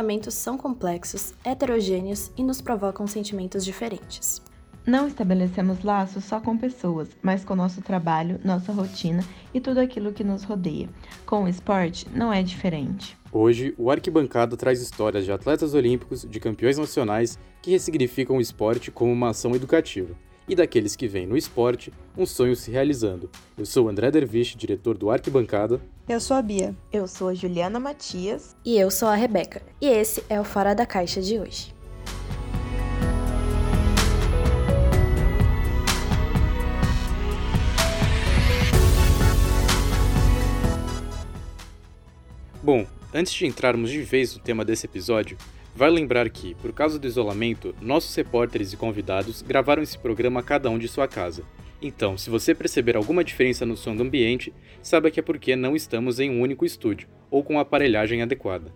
Relacionamentos são complexos, heterogêneos e nos provocam sentimentos diferentes. Não estabelecemos laços só com pessoas, mas com nosso trabalho, nossa rotina e tudo aquilo que nos rodeia. Com o esporte, não é diferente. Hoje, o Arquibancada traz histórias de atletas olímpicos, de campeões nacionais que ressignificam o esporte como uma ação educativa e daqueles que veem no esporte um sonho se realizando. Eu sou André Dervish, diretor do Arquibancada. Eu sou a Bia. Eu sou a Juliana Matias. E eu sou a Rebeca. E esse é o Fora da Caixa de hoje. Bom, antes de entrarmos de vez no tema desse episódio, Vale lembrar que, por causa do isolamento, nossos repórteres e convidados gravaram esse programa cada um de sua casa. Então, se você perceber alguma diferença no som do ambiente, saiba que é porque não estamos em um único estúdio ou com a aparelhagem adequada.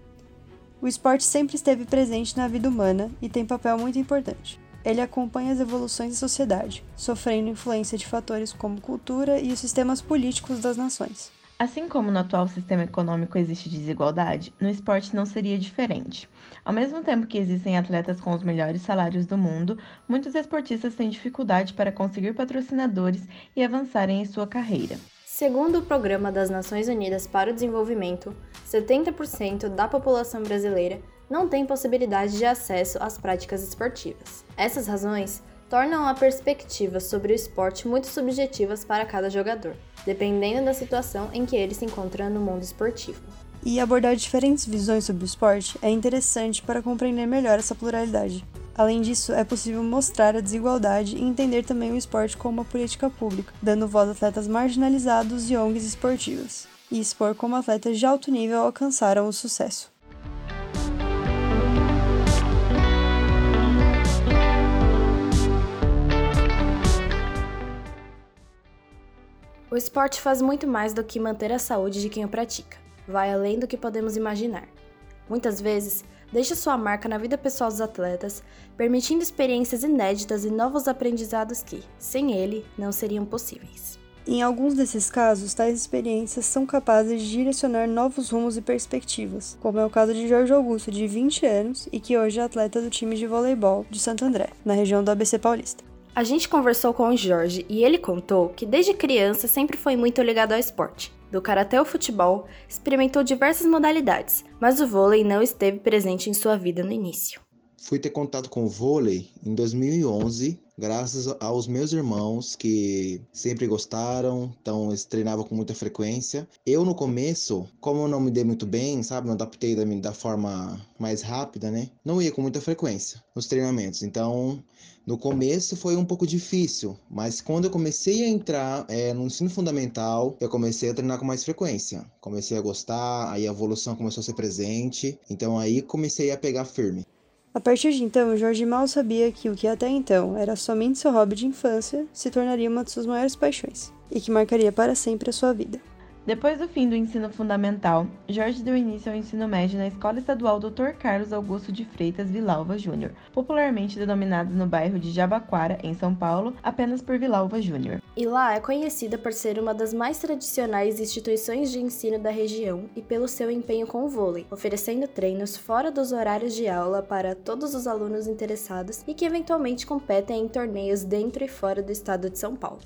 O esporte sempre esteve presente na vida humana e tem papel muito importante. Ele acompanha as evoluções da sociedade, sofrendo influência de fatores como cultura e os sistemas políticos das nações. Assim como no atual sistema econômico existe desigualdade, no esporte não seria diferente. Ao mesmo tempo que existem atletas com os melhores salários do mundo, muitos esportistas têm dificuldade para conseguir patrocinadores e avançarem em sua carreira. Segundo o Programa das Nações Unidas para o Desenvolvimento, 70% da população brasileira não tem possibilidade de acesso às práticas esportivas. Essas razões tornam a perspectiva sobre o esporte muito subjetivas para cada jogador, dependendo da situação em que ele se encontra no mundo esportivo. E abordar diferentes visões sobre o esporte é interessante para compreender melhor essa pluralidade. Além disso, é possível mostrar a desigualdade e entender também o esporte como uma política pública, dando voz a atletas marginalizados e ONGs esportivas, e expor como atletas de alto nível alcançaram o sucesso. O esporte faz muito mais do que manter a saúde de quem o pratica. Vai além do que podemos imaginar. Muitas vezes, deixa sua marca na vida pessoal dos atletas, permitindo experiências inéditas e novos aprendizados que, sem ele, não seriam possíveis. Em alguns desses casos, tais experiências são capazes de direcionar novos rumos e perspectivas, como é o caso de Jorge Augusto, de 20 anos e que hoje é atleta do time de voleibol de Santo André, na região do ABC Paulista. A gente conversou com o Jorge e ele contou que desde criança sempre foi muito ligado ao esporte. Do karatê ao futebol, experimentou diversas modalidades, mas o vôlei não esteve presente em sua vida no início. Fui ter contato com o vôlei em 2011, graças aos meus irmãos que sempre gostaram, então eles treinavam com muita frequência. Eu no começo, como eu não me dei muito bem, sabe, não adaptei da, da forma mais rápida, né? Não ia com muita frequência nos treinamentos. Então, no começo foi um pouco difícil, mas quando eu comecei a entrar é, no ensino fundamental, eu comecei a treinar com mais frequência. Comecei a gostar, aí a evolução começou a ser presente, então aí comecei a pegar firme. A partir de então, Jorge mal sabia que o que até então era somente seu hobby de infância se tornaria uma de suas maiores paixões e que marcaria para sempre a sua vida. Depois do fim do ensino fundamental, Jorge deu início ao ensino médio na Escola Estadual Dr. Carlos Augusto de Freitas Vilalva Júnior, popularmente denominada no bairro de Jabaquara, em São Paulo, apenas por Vilalva Júnior. E lá é conhecida por ser uma das mais tradicionais instituições de ensino da região e pelo seu empenho com o vôlei, oferecendo treinos fora dos horários de aula para todos os alunos interessados e que eventualmente competem em torneios dentro e fora do estado de São Paulo.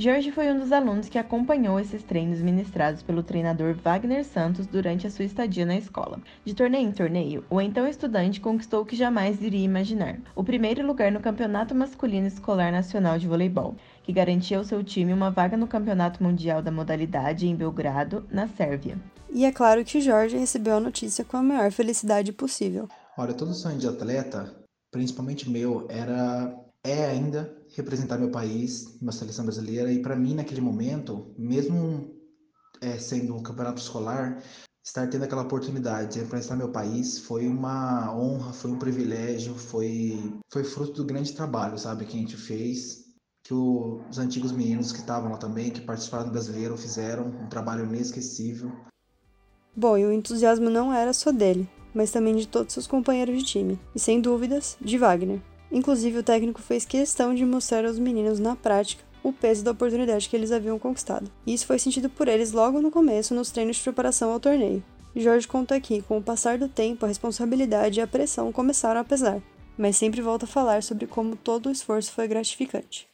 Jorge foi um dos alunos que acompanhou esses treinos ministrados pelo treinador Wagner Santos durante a sua estadia na escola. De torneio em torneio, o então estudante conquistou o que jamais iria imaginar: o primeiro lugar no Campeonato Masculino Escolar Nacional de Voleibol, que garantia ao seu time uma vaga no Campeonato Mundial da modalidade em Belgrado, na Sérvia. E é claro que Jorge recebeu a notícia com a maior felicidade possível. Olha, todo sonho de atleta, principalmente meu, era é ainda representar meu país, minha seleção brasileira. E para mim, naquele momento, mesmo é, sendo um campeonato escolar, estar tendo aquela oportunidade de representar meu país foi uma honra, foi um privilégio, foi, foi fruto do grande trabalho, sabe, que a gente fez, que o, os antigos meninos que estavam lá também, que participaram do brasileiro, fizeram um trabalho inesquecível. Bom, e o entusiasmo não era só dele, mas também de todos seus companheiros de time, e sem dúvidas, de Wagner. Inclusive, o técnico fez questão de mostrar aos meninos na prática o peso da oportunidade que eles haviam conquistado. Isso foi sentido por eles logo no começo nos treinos de preparação ao torneio. Jorge conta aqui, com o passar do tempo, a responsabilidade e a pressão começaram a pesar, mas sempre volta a falar sobre como todo o esforço foi gratificante.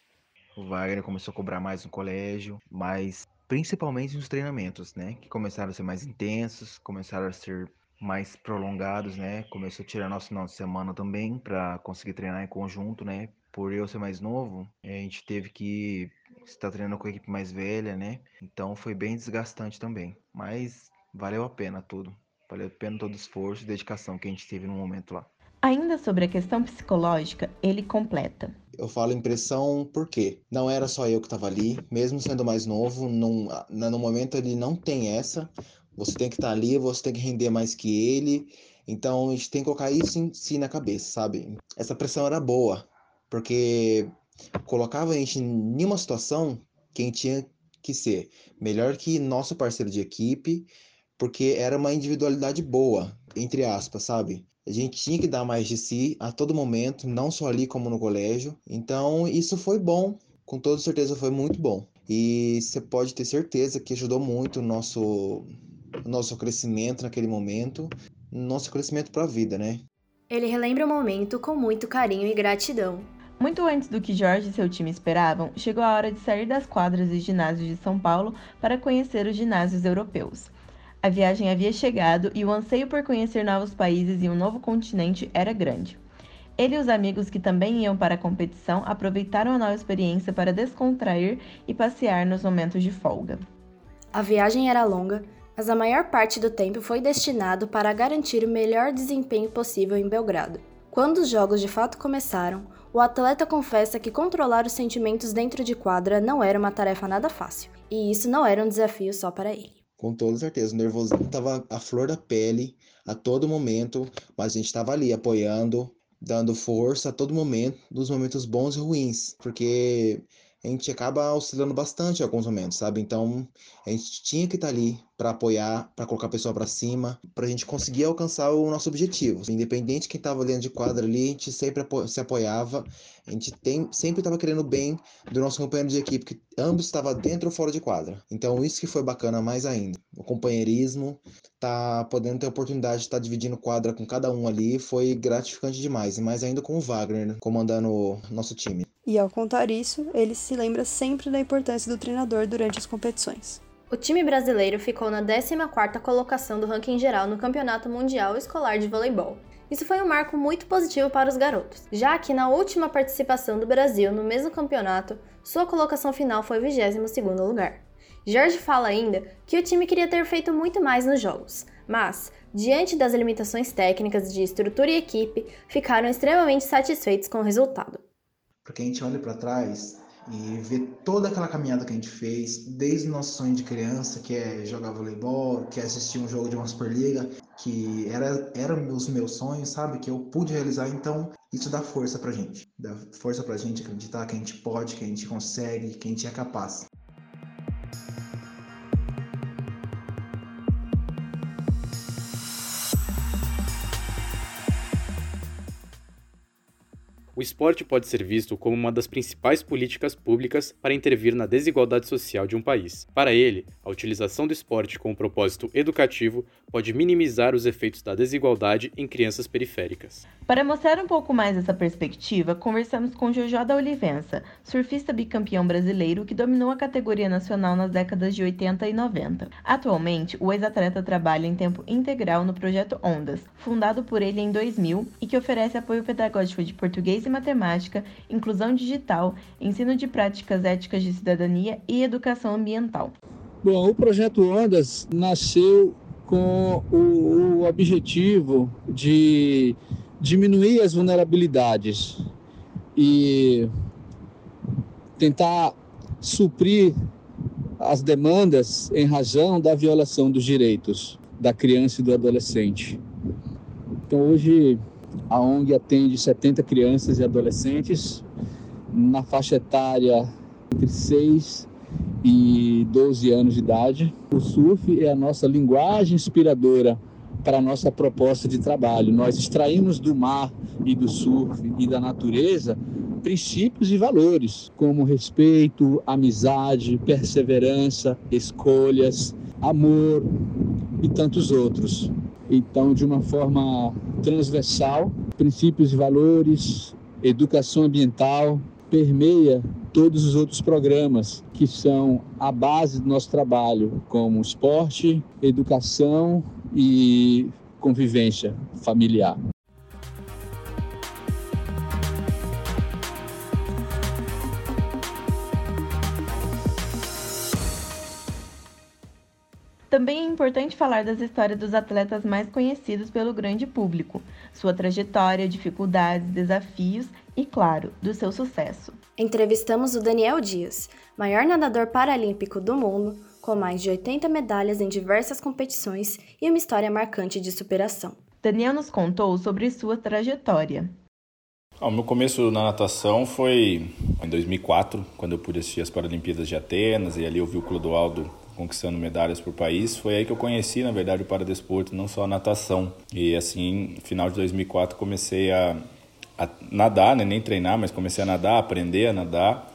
O Wagner começou a cobrar mais no colégio, mas principalmente nos treinamentos, né? Que começaram a ser mais intensos, começaram a ser mais prolongados, né? Começou a tirar nosso final de semana também para conseguir treinar em conjunto, né? Por eu ser mais novo, a gente teve que estar treinando com a equipe mais velha, né? Então foi bem desgastante também, mas valeu a pena tudo. Valeu a pena todo o esforço e dedicação que a gente teve no momento lá. Ainda sobre a questão psicológica, ele completa. Eu falo impressão porque não era só eu que estava ali, mesmo sendo mais novo, num, no momento ele não tem essa. Você tem que estar tá ali, você tem que render mais que ele. Então a gente tem que colocar isso em si na cabeça, sabe? Essa pressão era boa, porque colocava a gente em uma situação que a gente tinha que ser melhor que nosso parceiro de equipe, porque era uma individualidade boa, entre aspas, sabe? A gente tinha que dar mais de si a todo momento, não só ali como no colégio. Então, isso foi bom, com toda certeza foi muito bom. E você pode ter certeza que ajudou muito o nosso nosso crescimento naquele momento, nosso crescimento para a vida, né? Ele relembra o momento com muito carinho e gratidão. Muito antes do que Jorge e seu time esperavam, chegou a hora de sair das quadras e ginásios de São Paulo para conhecer os ginásios europeus. A viagem havia chegado e o anseio por conhecer novos países e um novo continente era grande. Ele e os amigos que também iam para a competição aproveitaram a nova experiência para descontrair e passear nos momentos de folga. A viagem era longa, mas a maior parte do tempo foi destinado para garantir o melhor desempenho possível em Belgrado. Quando os jogos de fato começaram, o atleta confessa que controlar os sentimentos dentro de quadra não era uma tarefa nada fácil, e isso não era um desafio só para ele. Com toda certeza, o nervosismo estava à flor da pele a todo momento, mas a gente estava ali apoiando, dando força a todo momento, nos momentos bons e ruins, porque a gente acaba oscilando bastante em alguns momentos, sabe? Então, a gente tinha que estar tá ali para apoiar, para colocar a pessoa para cima, para a gente conseguir alcançar o nosso objetivo. Independente de quem estava dentro de quadra ali, a gente sempre apo se apoiava, a gente tem, sempre estava querendo bem do nosso companheiro de equipe, que ambos estavam dentro ou fora de quadra. Então, isso que foi bacana mais ainda. O companheirismo, tá podendo ter a oportunidade de estar tá dividindo quadra com cada um ali, foi gratificante demais. E mais ainda com o Wagner, né? comandando o nosso time. E ao contar isso, ele se lembra sempre da importância do treinador durante as competições. O time brasileiro ficou na 14ª colocação do ranking geral no Campeonato Mundial Escolar de Voleibol. Isso foi um marco muito positivo para os garotos, já que na última participação do Brasil no mesmo campeonato, sua colocação final foi 22º lugar. Jorge fala ainda que o time queria ter feito muito mais nos jogos, mas, diante das limitações técnicas de estrutura e equipe, ficaram extremamente satisfeitos com o resultado. Porque a gente olha para trás e vê toda aquela caminhada que a gente fez, desde o nosso sonho de criança, que é jogar voleibol, que é assistir um jogo de uma Superliga, que era, era os meus sonhos, sabe? Que eu pude realizar, então isso dá força pra gente. Dá força pra gente acreditar que a gente pode, que a gente consegue, que a gente é capaz. O esporte pode ser visto como uma das principais políticas públicas para intervir na desigualdade social de um país. Para ele, a utilização do esporte com um propósito educativo pode minimizar os efeitos da desigualdade em crianças periféricas. Para mostrar um pouco mais essa perspectiva, conversamos com Jojo da Olivença, surfista bicampeão brasileiro que dominou a categoria nacional nas décadas de 80 e 90. Atualmente, o ex-atleta trabalha em tempo integral no projeto Ondas, fundado por ele em 2000 e que oferece apoio pedagógico de português e matemática, inclusão digital, ensino de práticas éticas de cidadania e educação ambiental. Bom, o projeto Ondas nasceu com o, o objetivo de diminuir as vulnerabilidades e tentar suprir as demandas em razão da violação dos direitos da criança e do adolescente. Então, hoje, a ONG atende 70 crianças e adolescentes na faixa etária entre 6 e 12 anos de idade. O surf é a nossa linguagem inspiradora para a nossa proposta de trabalho. Nós extraímos do mar e do surf e da natureza princípios e valores, como respeito, amizade, perseverança, escolhas, amor e tantos outros. Então, de uma forma transversal, princípios e valores, educação ambiental, permeia todos os outros programas que são a base do nosso trabalho, como esporte, educação e convivência familiar. Também é importante falar das histórias dos atletas mais conhecidos pelo grande público, sua trajetória, dificuldades, desafios e, claro, do seu sucesso. Entrevistamos o Daniel Dias, maior nadador paralímpico do mundo, com mais de 80 medalhas em diversas competições e uma história marcante de superação. Daniel nos contou sobre sua trajetória. Ah, o meu começo na natação foi em 2004, quando eu pude assistir as Paralimpíadas de Atenas e ali eu vi o Clodoaldo conquistando medalhas por país. Foi aí que eu conheci, na verdade, o paradesporto, não só a natação. E assim, final de 2004, comecei a, a nadar, né? nem treinar, mas comecei a nadar, aprender a nadar.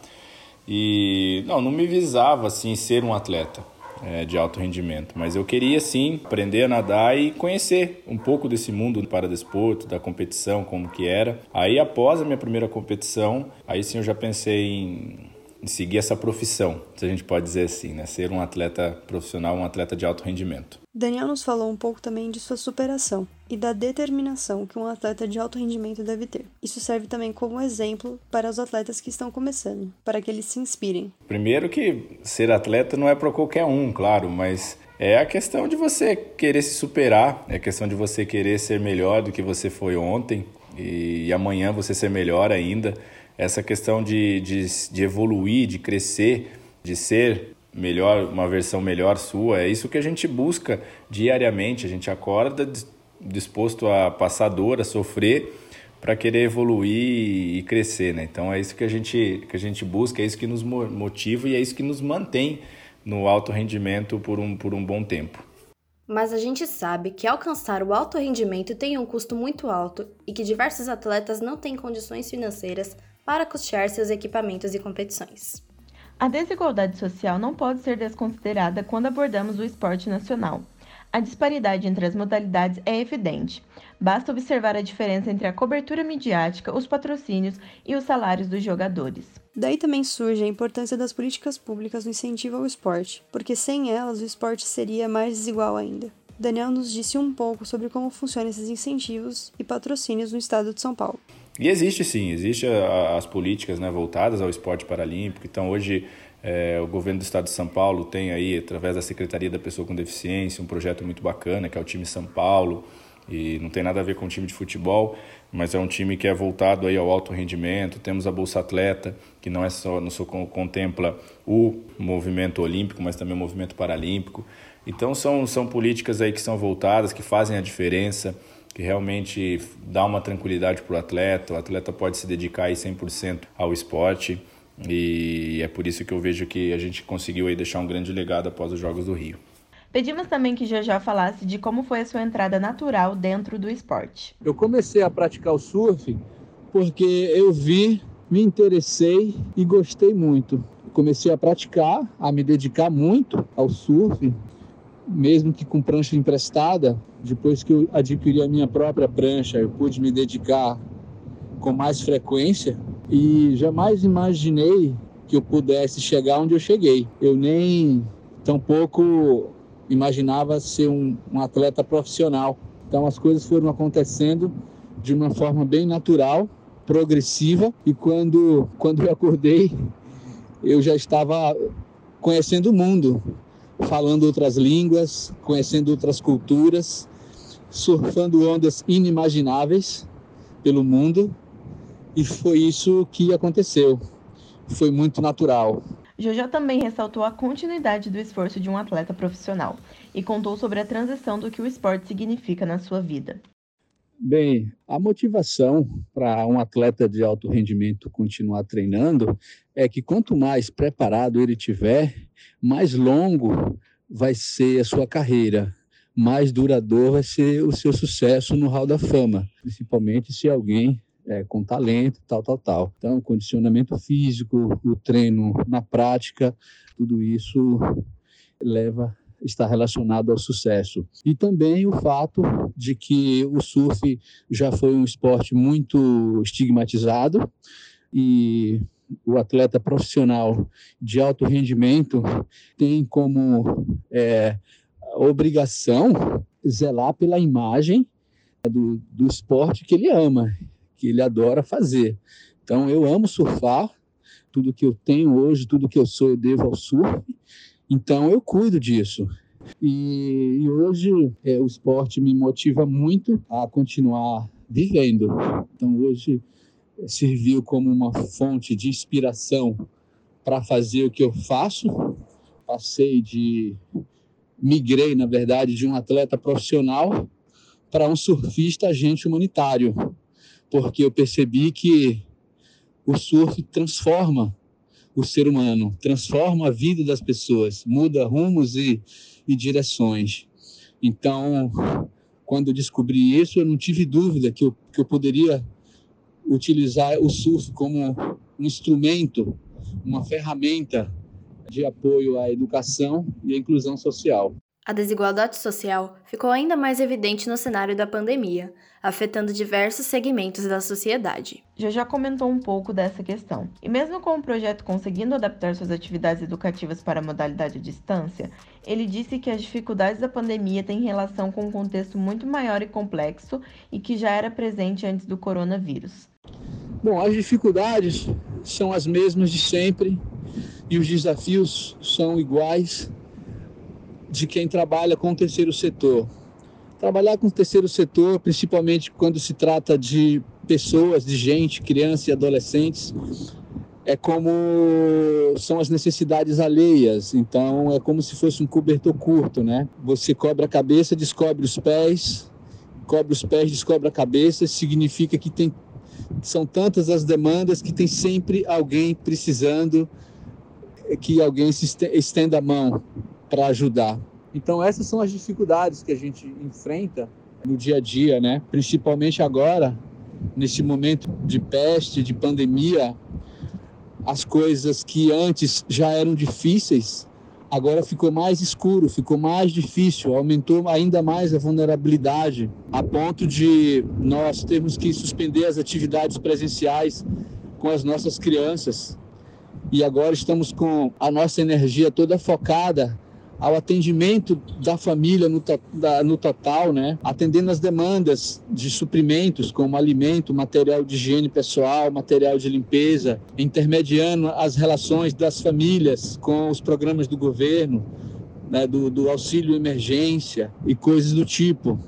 E não, não me visava assim ser um atleta é, de alto rendimento, mas eu queria sim aprender a nadar e conhecer um pouco desse mundo do paradesporto, da competição, como que era. Aí após a minha primeira competição, aí sim eu já pensei em seguir essa profissão, se a gente pode dizer assim, né? Ser um atleta profissional, um atleta de alto rendimento. Daniel nos falou um pouco também de sua superação e da determinação que um atleta de alto rendimento deve ter. Isso serve também como exemplo para os atletas que estão começando, para que eles se inspirem. Primeiro que ser atleta não é para qualquer um, claro, mas é a questão de você querer se superar, é a questão de você querer ser melhor do que você foi ontem e amanhã você ser melhor ainda essa questão de, de, de evoluir, de crescer, de ser melhor, uma versão melhor sua, é isso que a gente busca diariamente. A gente acorda disposto a passar dor, a sofrer para querer evoluir e crescer, né? Então é isso que a gente que a gente busca, é isso que nos motiva e é isso que nos mantém no alto rendimento por um por um bom tempo. Mas a gente sabe que alcançar o alto rendimento tem um custo muito alto e que diversos atletas não têm condições financeiras para custear seus equipamentos e competições. A desigualdade social não pode ser desconsiderada quando abordamos o esporte nacional. A disparidade entre as modalidades é evidente. Basta observar a diferença entre a cobertura midiática, os patrocínios e os salários dos jogadores. Daí também surge a importância das políticas públicas no incentivo ao esporte, porque sem elas o esporte seria mais desigual ainda. Daniel nos disse um pouco sobre como funcionam esses incentivos e patrocínios no estado de São Paulo. E existe sim, existe as políticas né, voltadas ao esporte paralímpico. Então hoje é, o governo do estado de São Paulo tem aí, através da Secretaria da Pessoa com Deficiência, um projeto muito bacana, que é o time São Paulo, e não tem nada a ver com o time de futebol, mas é um time que é voltado aí ao alto rendimento. Temos a Bolsa Atleta, que não é só, não só contempla o movimento olímpico, mas também o movimento paralímpico. Então são, são políticas aí que são voltadas, que fazem a diferença que realmente dá uma tranquilidade para o atleta. O atleta pode se dedicar aí 100% ao esporte e é por isso que eu vejo que a gente conseguiu aí deixar um grande legado após os Jogos do Rio. Pedimos também que já falasse de como foi a sua entrada natural dentro do esporte. Eu comecei a praticar o surf porque eu vi, me interessei e gostei muito. Comecei a praticar, a me dedicar muito ao surf mesmo que com prancha emprestada, depois que eu adquiri a minha própria prancha, eu pude me dedicar com mais frequência e jamais imaginei que eu pudesse chegar onde eu cheguei. Eu nem tampouco imaginava ser um, um atleta profissional. Então as coisas foram acontecendo de uma forma bem natural, progressiva e quando quando eu acordei eu já estava conhecendo o mundo falando outras línguas, conhecendo outras culturas, surfando ondas inimagináveis pelo mundo. E foi isso que aconteceu. foi muito natural. Jojo também ressaltou a continuidade do esforço de um atleta profissional e contou sobre a transição do que o esporte significa na sua vida. Bem, a motivação para um atleta de alto rendimento continuar treinando é que quanto mais preparado ele tiver, mais longo vai ser a sua carreira, mais duradouro vai ser o seu sucesso no Hall da Fama, principalmente se alguém é, com talento, tal, tal, tal. Então, condicionamento físico, o treino na prática, tudo isso leva está relacionado ao sucesso. E também o fato de que o surf já foi um esporte muito estigmatizado e o atleta profissional de alto rendimento tem como é, obrigação zelar pela imagem do, do esporte que ele ama, que ele adora fazer. Então, eu amo surfar, tudo que eu tenho hoje, tudo que eu sou, eu devo ao surf. Então eu cuido disso. E, e hoje é, o esporte me motiva muito a continuar vivendo. Então hoje é, serviu como uma fonte de inspiração para fazer o que eu faço. Passei de migrei, na verdade, de um atleta profissional para um surfista agente humanitário, porque eu percebi que o surf transforma o ser humano, transforma a vida das pessoas, muda rumos e, e direções. Então, quando eu descobri isso, eu não tive dúvida que eu, que eu poderia utilizar o surf como um instrumento, uma ferramenta de apoio à educação e à inclusão social. A desigualdade social ficou ainda mais evidente no cenário da pandemia, afetando diversos segmentos da sociedade. Já já comentou um pouco dessa questão. E mesmo com o projeto conseguindo adaptar suas atividades educativas para a modalidade à distância, ele disse que as dificuldades da pandemia têm relação com um contexto muito maior e complexo e que já era presente antes do coronavírus. Bom, as dificuldades são as mesmas de sempre e os desafios são iguais de quem trabalha com o terceiro setor. Trabalhar com o terceiro setor, principalmente quando se trata de pessoas, de gente, crianças e adolescentes, é como são as necessidades alheias. Então é como se fosse um cobertor curto, né? Você cobre a cabeça, descobre os pés, cobre os pés, descobre a cabeça. Significa que tem são tantas as demandas que tem sempre alguém precisando que alguém se estenda a mão para ajudar. Então essas são as dificuldades que a gente enfrenta no dia a dia, né? Principalmente agora, nesse momento de peste, de pandemia, as coisas que antes já eram difíceis, agora ficou mais escuro, ficou mais difícil, aumentou ainda mais a vulnerabilidade, a ponto de nós termos que suspender as atividades presenciais com as nossas crianças. E agora estamos com a nossa energia toda focada ao atendimento da família no, da, no total, né? atendendo as demandas de suprimentos como alimento, material de higiene pessoal, material de limpeza, intermediando as relações das famílias com os programas do governo, né? do, do auxílio emergência e coisas do tipo.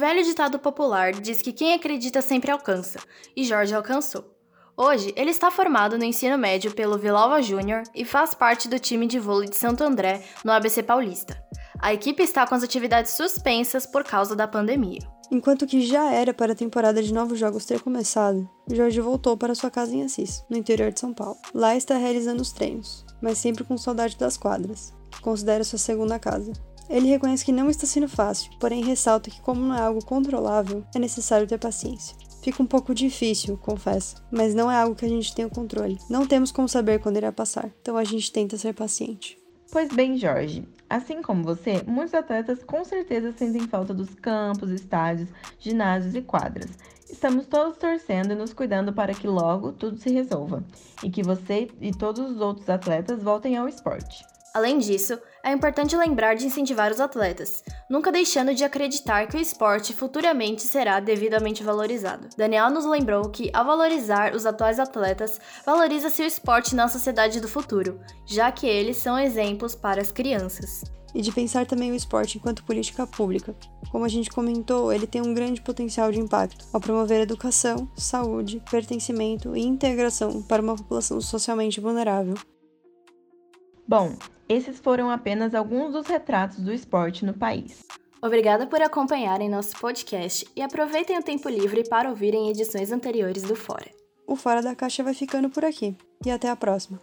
Velho ditado popular diz que quem acredita sempre alcança, e Jorge alcançou. Hoje, ele está formado no ensino médio pelo Villalva Júnior e faz parte do time de vôlei de Santo André, no ABC Paulista. A equipe está com as atividades suspensas por causa da pandemia. Enquanto que já era para a temporada de novos jogos ter começado, Jorge voltou para sua casa em Assis, no interior de São Paulo. Lá está realizando os treinos, mas sempre com saudade das quadras, que considera sua segunda casa. Ele reconhece que não está sendo fácil, porém ressalta que, como não é algo controlável, é necessário ter paciência. Fica um pouco difícil, confesso, mas não é algo que a gente tem o controle. Não temos como saber quando irá passar, então a gente tenta ser paciente. Pois bem, Jorge, assim como você, muitos atletas com certeza sentem falta dos campos, estádios, ginásios e quadras. Estamos todos torcendo e nos cuidando para que logo tudo se resolva e que você e todos os outros atletas voltem ao esporte. Além disso, é importante lembrar de incentivar os atletas, nunca deixando de acreditar que o esporte futuramente será devidamente valorizado. Daniel nos lembrou que, ao valorizar os atuais atletas, valoriza-se o esporte na sociedade do futuro, já que eles são exemplos para as crianças. e de pensar também o esporte enquanto política pública. Como a gente comentou, ele tem um grande potencial de impacto ao promover educação, saúde, pertencimento e integração para uma população socialmente vulnerável. Bom, esses foram apenas alguns dos retratos do esporte no país. Obrigada por acompanharem nosso podcast e aproveitem o tempo livre para ouvirem edições anteriores do Fora. O Fora da Caixa vai ficando por aqui. E até a próxima.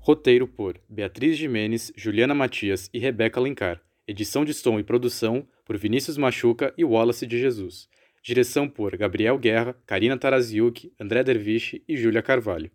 Roteiro por Beatriz Jimenez, Juliana Matias e Rebeca Alencar. Edição de som e produção por Vinícius Machuca e Wallace de Jesus. Direção por Gabriel Guerra, Karina Taraziuk, André Derviche e Júlia Carvalho.